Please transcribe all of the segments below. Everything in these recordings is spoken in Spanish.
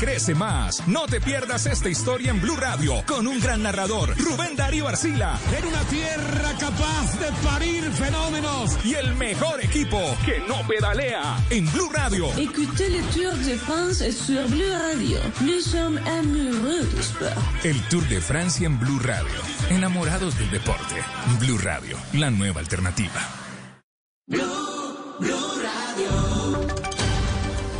crece más. No te pierdas esta historia en Blue Radio con un gran narrador, Rubén Darío Arcila. En una tierra capaz de parir fenómenos. Y el mejor equipo que no pedalea en Blue Radio. Écoutez le Tour de France sur Blue Radio. Nous sommes amoureux du sport. El Tour de Francia en Blue Radio. Enamorados del deporte. Blue Radio, la nueva alternativa. Blue,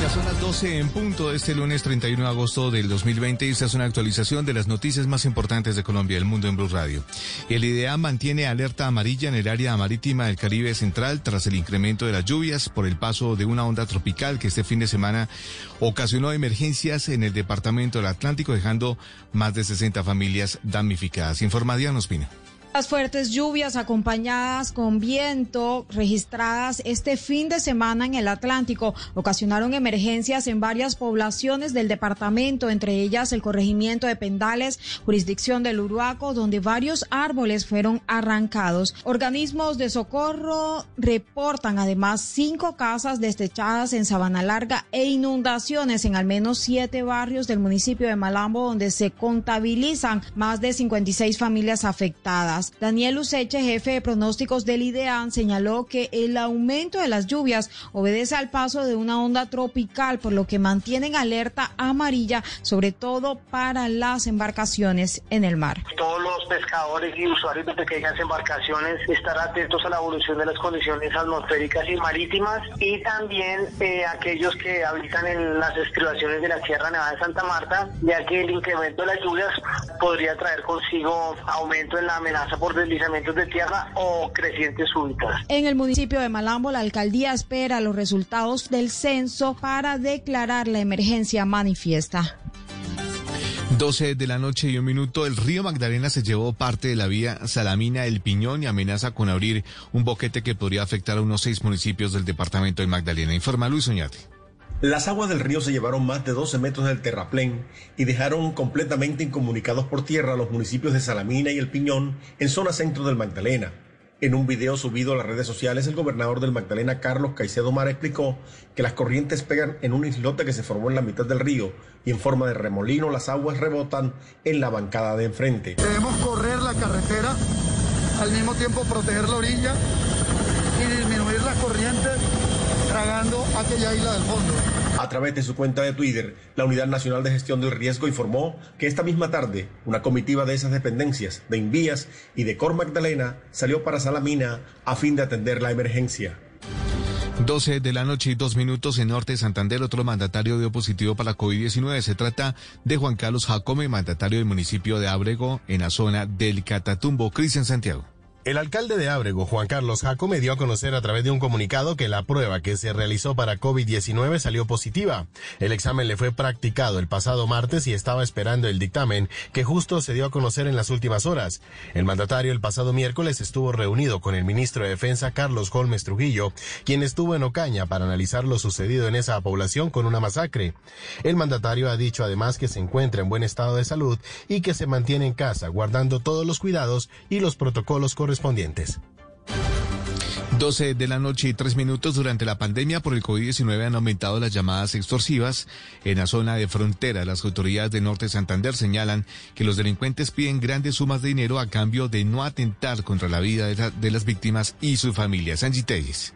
Ya son las 12 en punto de este lunes 31 de agosto del 2020 y esta es una actualización de las noticias más importantes de Colombia y el mundo en Blue Radio. El IDEA mantiene alerta amarilla en el área marítima del Caribe Central tras el incremento de las lluvias por el paso de una onda tropical que este fin de semana ocasionó emergencias en el departamento del Atlántico dejando más de 60 familias damnificadas. Informa Diana Ospina. Las fuertes lluvias acompañadas con viento registradas este fin de semana en el Atlántico ocasionaron emergencias en varias poblaciones del departamento, entre ellas el corregimiento de Pendales, jurisdicción del Uruaco, donde varios árboles fueron arrancados. Organismos de socorro reportan además cinco casas destechadas en Sabana Larga e inundaciones en al menos siete barrios del municipio de Malambo, donde se contabilizan más de 56 familias afectadas. Daniel Useche, jefe de pronósticos del IDEAN, señaló que el aumento de las lluvias obedece al paso de una onda tropical, por lo que mantienen alerta amarilla, sobre todo para las embarcaciones en el mar. Todos los pescadores y usuarios de pequeñas embarcaciones estar atentos a la evolución de las condiciones atmosféricas y marítimas y también eh, aquellos que habitan en las estribaciones de la Sierra Nevada de Santa Marta, ya que el incremento de las lluvias podría traer consigo aumento en la amenaza por deslizamientos de tierra o crecientes súbitas. En el municipio de Malambo, la alcaldía espera los resultados del censo para declarar la emergencia manifiesta. 12 de la noche y un minuto, el río Magdalena se llevó parte de la vía Salamina El Piñón y amenaza con abrir un boquete que podría afectar a unos seis municipios del departamento de Magdalena. Informa Luis Oñate. Las aguas del río se llevaron más de 12 metros del terraplén y dejaron completamente incomunicados por tierra los municipios de Salamina y El Piñón en zona centro del Magdalena. En un video subido a las redes sociales, el gobernador del Magdalena, Carlos Caicedo Mar, explicó que las corrientes pegan en un islote que se formó en la mitad del río y en forma de remolino las aguas rebotan en la bancada de enfrente. Debemos correr la carretera, al mismo tiempo proteger la orilla y disminuir las corrientes tragando aquella isla del fondo. A través de su cuenta de Twitter, la Unidad Nacional de Gestión del Riesgo informó que esta misma tarde una comitiva de esas dependencias, de Invías y de Cor Magdalena salió para Salamina a fin de atender la emergencia. 12 de la noche y dos minutos en Norte de Santander, otro mandatario dio positivo para la COVID-19. Se trata de Juan Carlos Jacome, mandatario del municipio de Ábrego, en la zona del Catatumbo. Cristian Santiago. El alcalde de Ábrego, Juan Carlos Jacome, dio a conocer a través de un comunicado que la prueba que se realizó para COVID-19 salió positiva. El examen le fue practicado el pasado martes y estaba esperando el dictamen que justo se dio a conocer en las últimas horas. El mandatario el pasado miércoles estuvo reunido con el ministro de Defensa Carlos Holmes Trujillo, quien estuvo en Ocaña para analizar lo sucedido en esa población con una masacre. El mandatario ha dicho además que se encuentra en buen estado de salud y que se mantiene en casa guardando todos los cuidados y los protocolos correspondientes correspondientes. 12 de la noche y 3 minutos durante la pandemia por el COVID-19 han aumentado las llamadas extorsivas. En la zona de frontera, las autoridades de Norte Santander señalan que los delincuentes piden grandes sumas de dinero a cambio de no atentar contra la vida de las víctimas y sus familias. Angie Telles.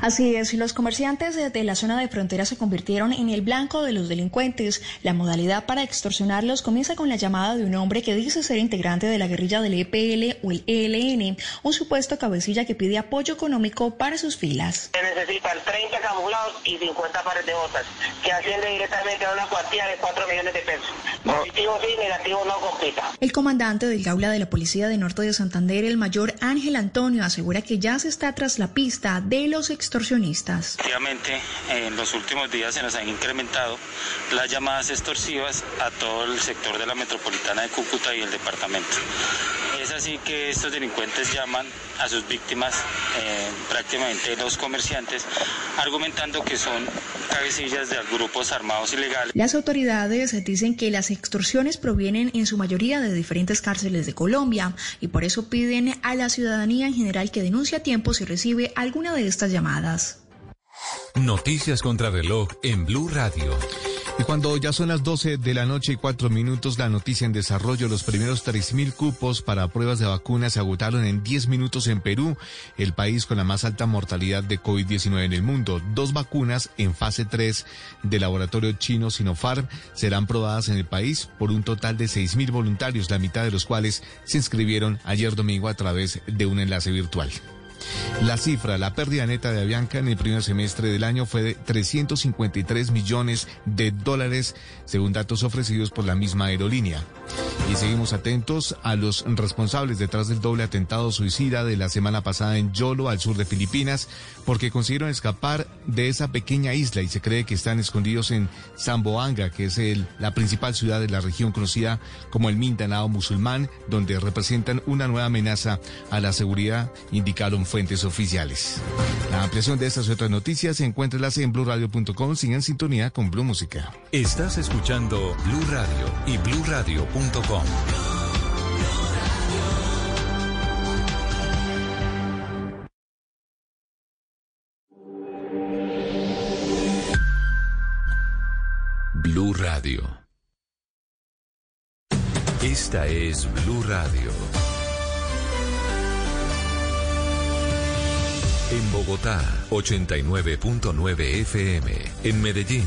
Así es, los comerciantes de la zona de frontera se convirtieron en el blanco de los delincuentes. La modalidad para extorsionarlos comienza con la llamada de un hombre que dice ser integrante de la guerrilla del EPL o el ELN, un supuesto cabecilla que pide apoyo económico para sus filas. Se necesitan 30 camuflados y 50 pares de botas, que asciende directamente a una cuantía de 4 millones de pesos. Positivo sí, negativo no compita. El comandante del Gaula de la Policía de Norte de Santander, el mayor Ángel Antonio, asegura que ya se está tras la pista de los extorsionistas. Efectivamente, en los últimos días se nos han incrementado las llamadas extorsivas a todo el sector de la metropolitana de Cúcuta y el departamento. Así que estos delincuentes llaman a sus víctimas, eh, prácticamente los comerciantes, argumentando que son cabecillas de grupos armados ilegales. Las autoridades dicen que las extorsiones provienen en su mayoría de diferentes cárceles de Colombia y por eso piden a la ciudadanía en general que denuncie a tiempo si recibe alguna de estas llamadas. Noticias contra reloj en Blue Radio. Y cuando ya son las 12 de la noche y cuatro minutos, la noticia en desarrollo, los primeros 3.000 cupos para pruebas de vacunas se agotaron en 10 minutos en Perú, el país con la más alta mortalidad de COVID-19 en el mundo. Dos vacunas en fase 3 del laboratorio chino Sinopharm serán probadas en el país por un total de 6.000 voluntarios, la mitad de los cuales se inscribieron ayer domingo a través de un enlace virtual. La cifra, la pérdida neta de Avianca en el primer semestre del año fue de 353 millones de dólares, según datos ofrecidos por la misma aerolínea. Y seguimos atentos a los responsables detrás del doble atentado suicida de la semana pasada en Yolo, al sur de Filipinas, porque consiguieron escapar de esa pequeña isla y se cree que están escondidos en Zamboanga, que es la principal ciudad de la región conocida como el Mindanao musulmán, donde representan una nueva amenaza a la seguridad, indicaron fuentes oficiales. La ampliación de estas y otras noticias encuéntralas en blurradio.com, sigan sintonía con Blue Música. Estás Blue Radio y bluradio.com. Blue Radio. Esta es Blue Radio. En Bogotá, 89.9 FM. En Medellín,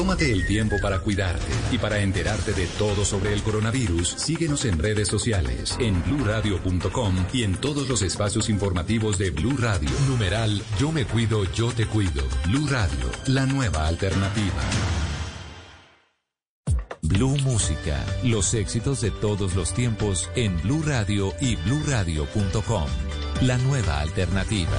Tómate el tiempo para cuidarte y para enterarte de todo sobre el coronavirus. Síguenos en redes sociales, en bluradio.com y en todos los espacios informativos de Blue Radio. Numeral Yo me cuido, yo te cuido. Blue Radio, la nueva alternativa. Blue Música, los éxitos de todos los tiempos en Blue Radio y bluradio.com. La nueva alternativa.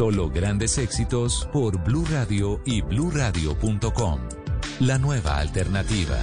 Solo grandes éxitos por Blue Radio y BlueRadio.com, La nueva alternativa.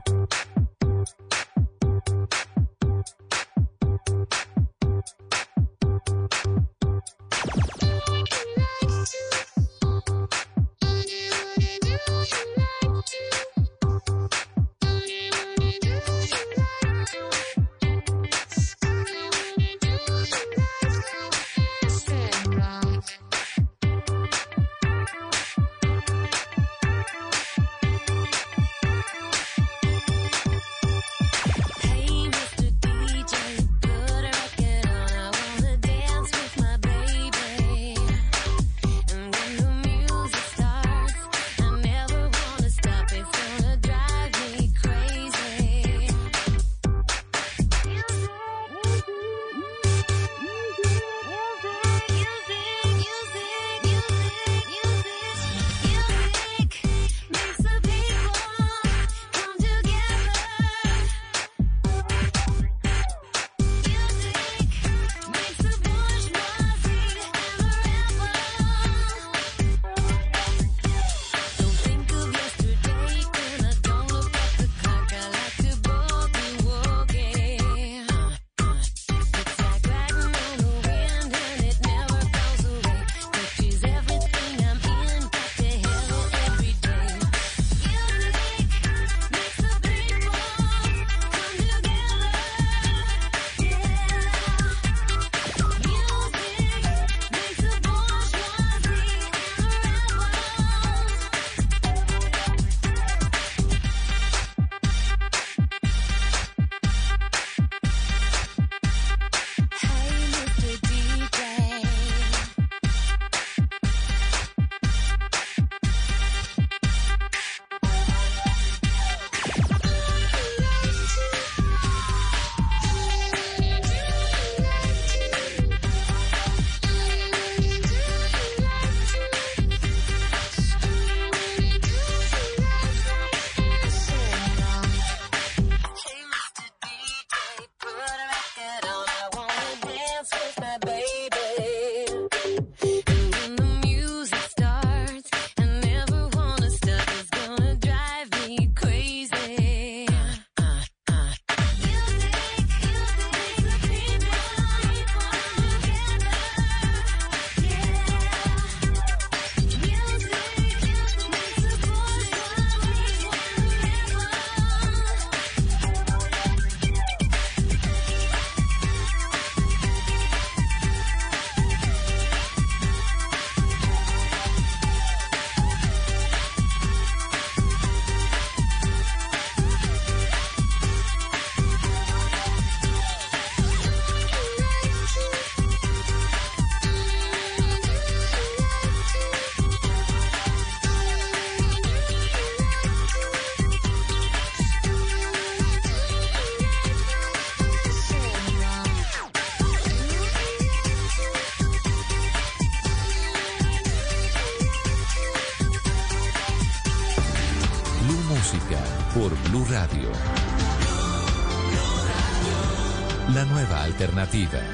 Diva.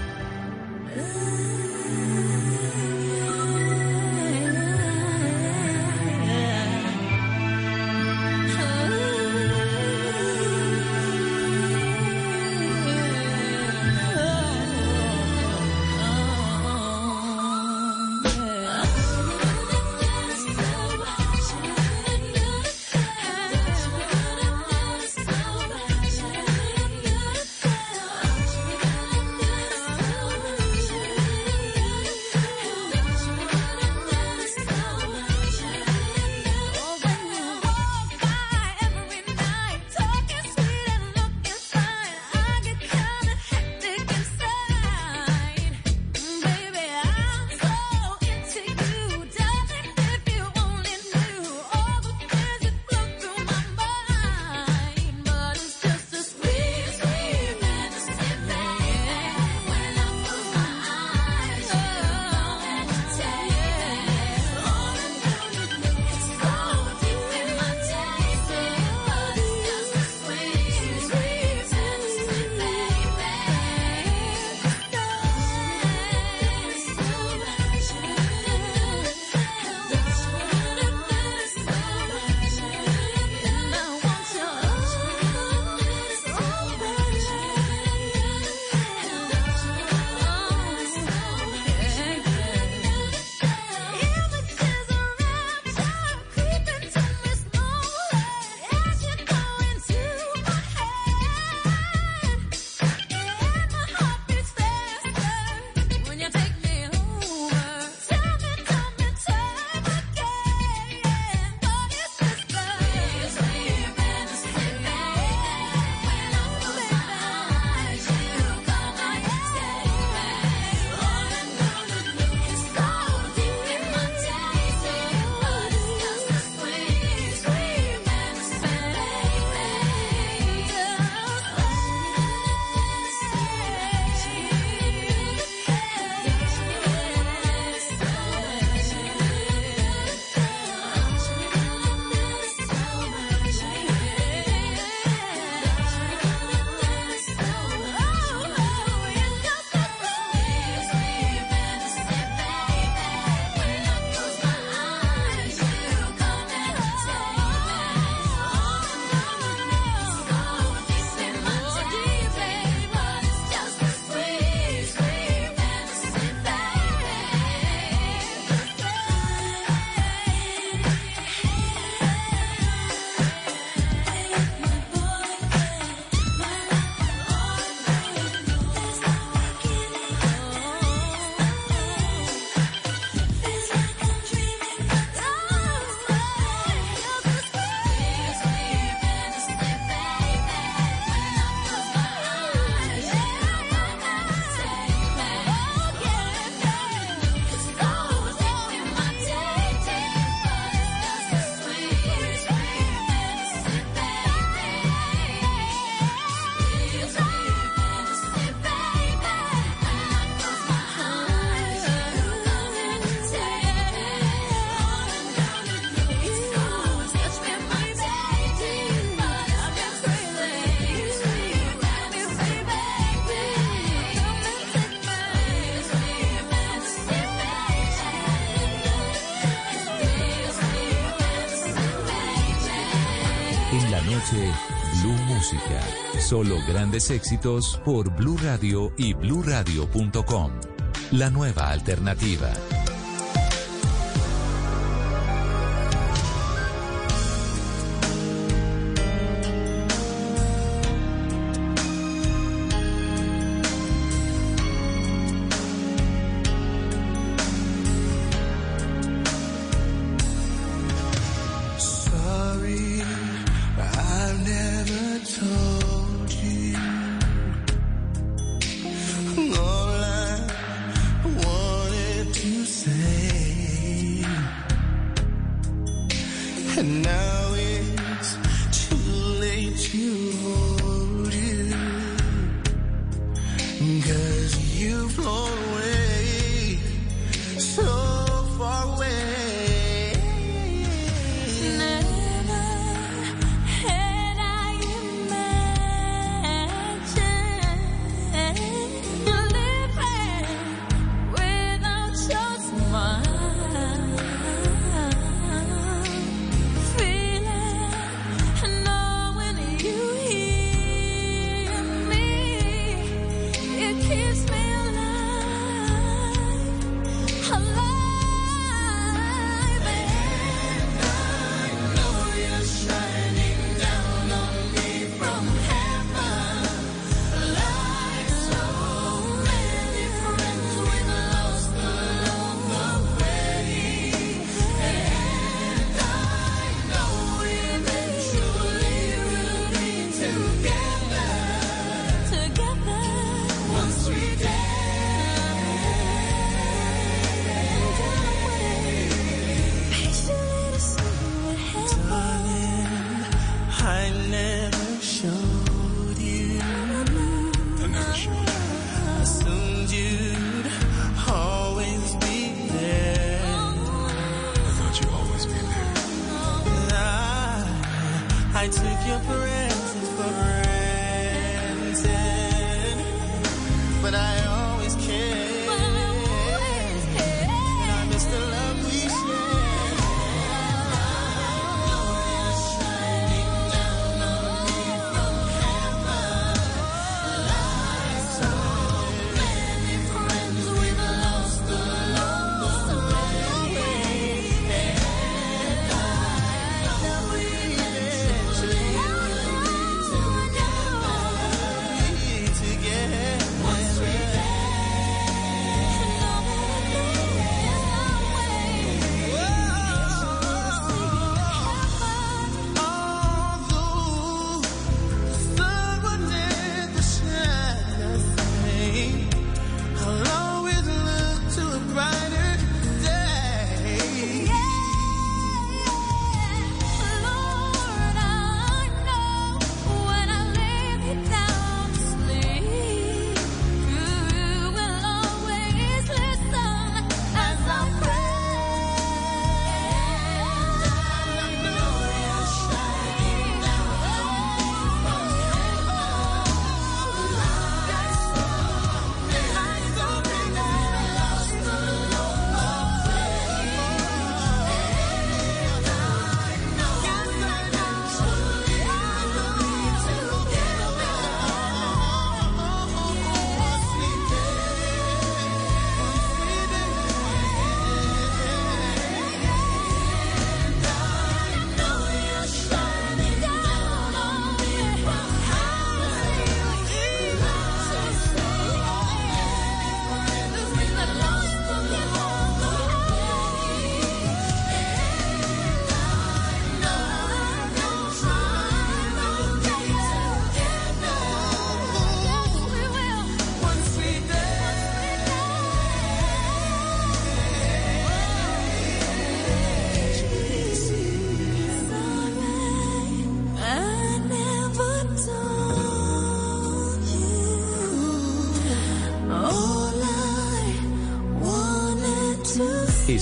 solo grandes éxitos por Blue Radio y BlueRadio.com, La nueva alternativa. Cause you've lost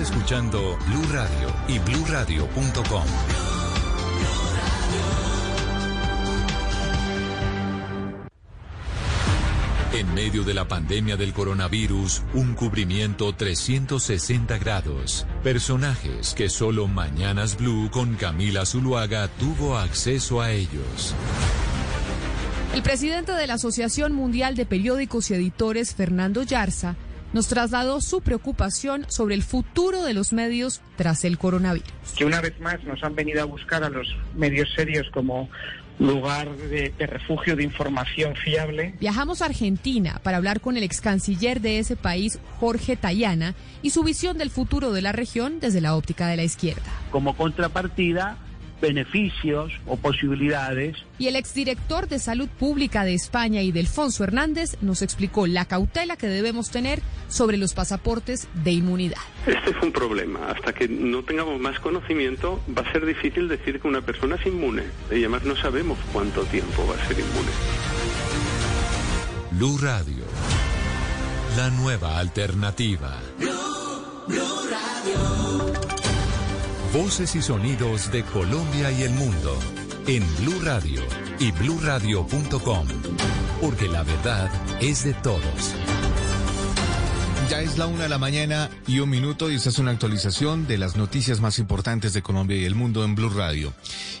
Escuchando Blue Radio y bluradio.com. En medio de la pandemia del coronavirus, un cubrimiento 360 grados. Personajes que solo Mañanas Blue con Camila Zuluaga tuvo acceso a ellos. El presidente de la Asociación Mundial de Periódicos y Editores, Fernando Yarza, nos trasladó su preocupación sobre el futuro de los medios tras el coronavirus. que una vez más nos han venido a buscar a los medios serios como lugar de, de refugio de información fiable. Viajamos a Argentina para hablar con el ex canciller de ese país, Jorge Tayana, y su visión del futuro de la región desde la óptica de la izquierda. como contrapartida beneficios o posibilidades. Y el exdirector de Salud Pública de España, Idelfonso Hernández, nos explicó la cautela que debemos tener sobre los pasaportes de inmunidad. Este fue un problema. Hasta que no tengamos más conocimiento, va a ser difícil decir que una persona es inmune. Y además no sabemos cuánto tiempo va a ser inmune. Blue Radio. La nueva alternativa. Voces y sonidos de Colombia y el mundo en Blue Radio y bluradio.com, porque la verdad es de todos. Ya es la una de la mañana y un minuto y esta es una actualización de las noticias más importantes de Colombia y el mundo en Blue Radio.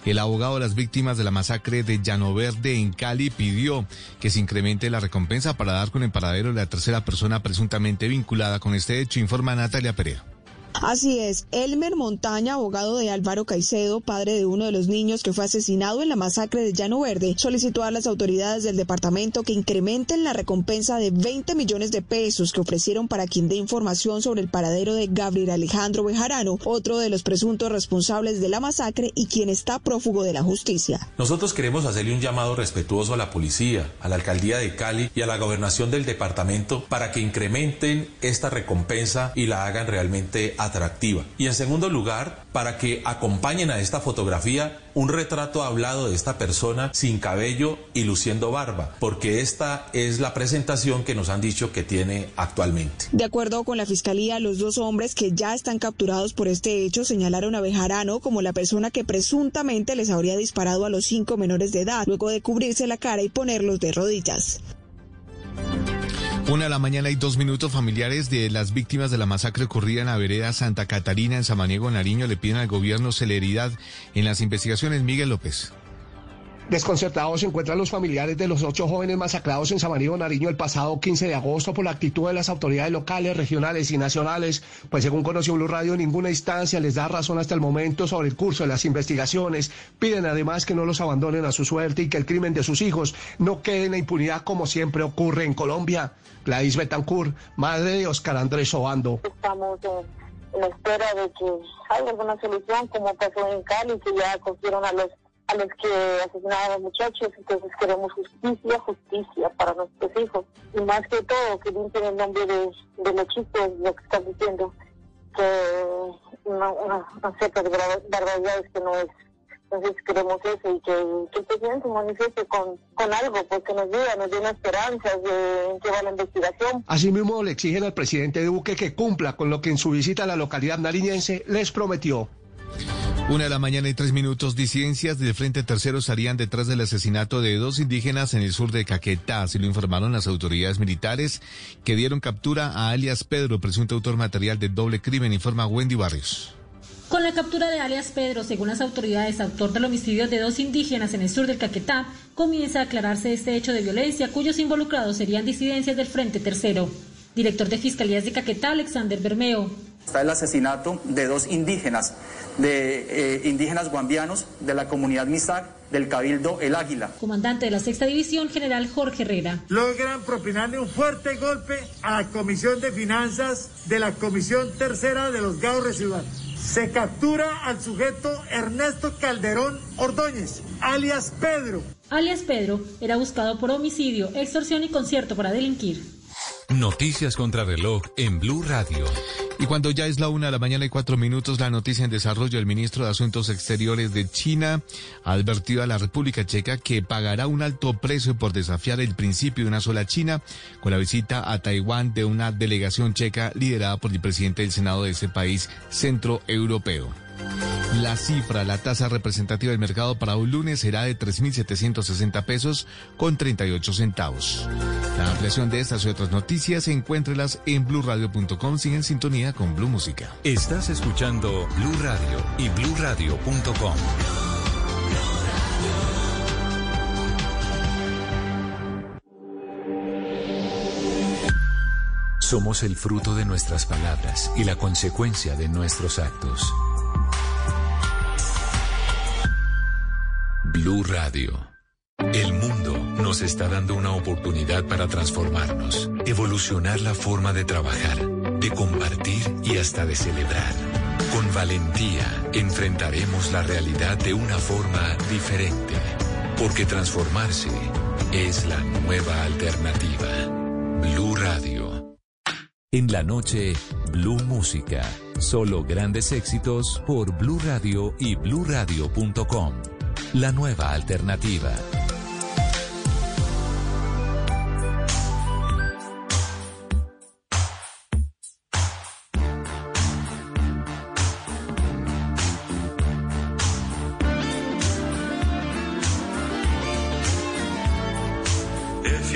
El abogado de las víctimas de la masacre de Llano Verde en Cali pidió que se incremente la recompensa para dar con el paradero de la tercera persona presuntamente vinculada con este hecho, informa Natalia Perea. Así es, Elmer Montaña, abogado de Álvaro Caicedo, padre de uno de los niños que fue asesinado en la masacre de Llano Verde, solicitó a las autoridades del departamento que incrementen la recompensa de 20 millones de pesos que ofrecieron para quien dé información sobre el paradero de Gabriel Alejandro Bejarano, otro de los presuntos responsables de la masacre y quien está prófugo de la justicia. Nosotros queremos hacerle un llamado respetuoso a la policía, a la alcaldía de Cali y a la gobernación del departamento para que incrementen esta recompensa y la hagan realmente Y en segundo lugar, para que acompañen a esta fotografía un retrato hablado de esta persona sin cabello y luciendo barba, porque esta es la presentación que nos han dicho que tiene actualmente. De acuerdo con la fiscalía, los dos hombres que ya están capturados por este hecho señalaron a Bejarano como la persona que presuntamente les habría disparado a los cinco menores de edad, luego de cubrirse la cara y ponerlos de rodillas. Una de la mañana y dos minutos familiares de las víctimas de la masacre ocurrida en la vereda Santa Catarina en Samaniego, Nariño, le piden al gobierno celeridad en las investigaciones. Miguel López. Desconcertados se encuentran los familiares de los ocho jóvenes masacrados en Samaniego, Nariño, el pasado 15 de agosto por la actitud de las autoridades locales, regionales y nacionales, pues según conoció Blue Radio, ninguna instancia les da razón hasta el momento sobre el curso de las investigaciones. Piden además que no los abandonen a su suerte y que el crimen de sus hijos no quede en la impunidad como siempre ocurre en Colombia. Gladys Betancourt, madre de Oscar Andrés Obando. Estamos en, en espera de que haya alguna solución, como pasó en Cali, que ya cogieron a los a los que asesinaron a los muchachos, entonces queremos justicia, justicia para nuestros hijos. Y más que todo, que limpien el nombre de, de los chicos, lo que están diciendo, que una, una, una cierta de bar- barbaridades que no es. Entonces queremos eso y que, que el presidente manifieste con, con algo, porque nos diga, nos dé una esperanza de qué va la investigación. Asimismo, le exigen al presidente Duque que cumpla con lo que en su visita a la localidad nariñense les prometió. Una de la mañana y tres minutos, disidencias del Frente Tercero estarían detrás del asesinato de dos indígenas en el sur de Caquetá, así lo informaron las autoridades militares que dieron captura a alias Pedro, presunto autor material de doble crimen, informa Wendy Barrios. Con la captura de alias Pedro, según las autoridades, autor del homicidio de dos indígenas en el sur del Caquetá, comienza a aclararse este hecho de violencia cuyos involucrados serían disidencias del Frente Tercero. Director de Fiscalías de Caquetá, Alexander Bermeo. Está el asesinato de dos indígenas, de eh, indígenas guambianos de la comunidad Misak del Cabildo El Águila. Comandante de la Sexta División, General Jorge Herrera. logran propinarle un fuerte golpe a la Comisión de Finanzas de la Comisión Tercera de los Gaos Residuales. Se captura al sujeto Ernesto Calderón Ordóñez, alias Pedro. Alias Pedro era buscado por homicidio, extorsión y concierto para delinquir. Noticias contra reloj en Blue Radio. Y cuando ya es la una de la mañana y cuatro minutos, la noticia en desarrollo, el ministro de Asuntos Exteriores de China ha advertido a la República Checa que pagará un alto precio por desafiar el principio de una sola China con la visita a Taiwán de una delegación checa liderada por el presidente del Senado de ese país centroeuropeo. La cifra, la tasa representativa del mercado para un lunes será de 3.760 pesos con 38 centavos. La ampliación de estas y otras noticias, encuéntrelas en blurradio.com. Sigue en sintonía con Blue Música. Estás escuchando Blue Radio y bluradio.com. Somos el fruto de nuestras palabras y la consecuencia de nuestros actos. Blue Radio. El mundo nos está dando una oportunidad para transformarnos, evolucionar la forma de trabajar, de compartir y hasta de celebrar. Con valentía enfrentaremos la realidad de una forma diferente, porque transformarse es la nueva alternativa. Blue Radio. En la noche, Blue Música. Solo grandes éxitos por Blue Radio y bluradio.com. La nueva alternativa. If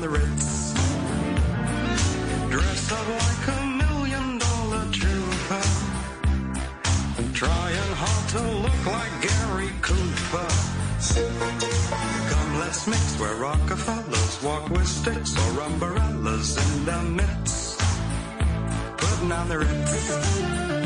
on the Ritz. Dress up like a million dollar trooper. Trying hard to look like Gary Cooper. This mix where Rockefellers walk with sticks or umbrellas in their midst. Putting on the ritz.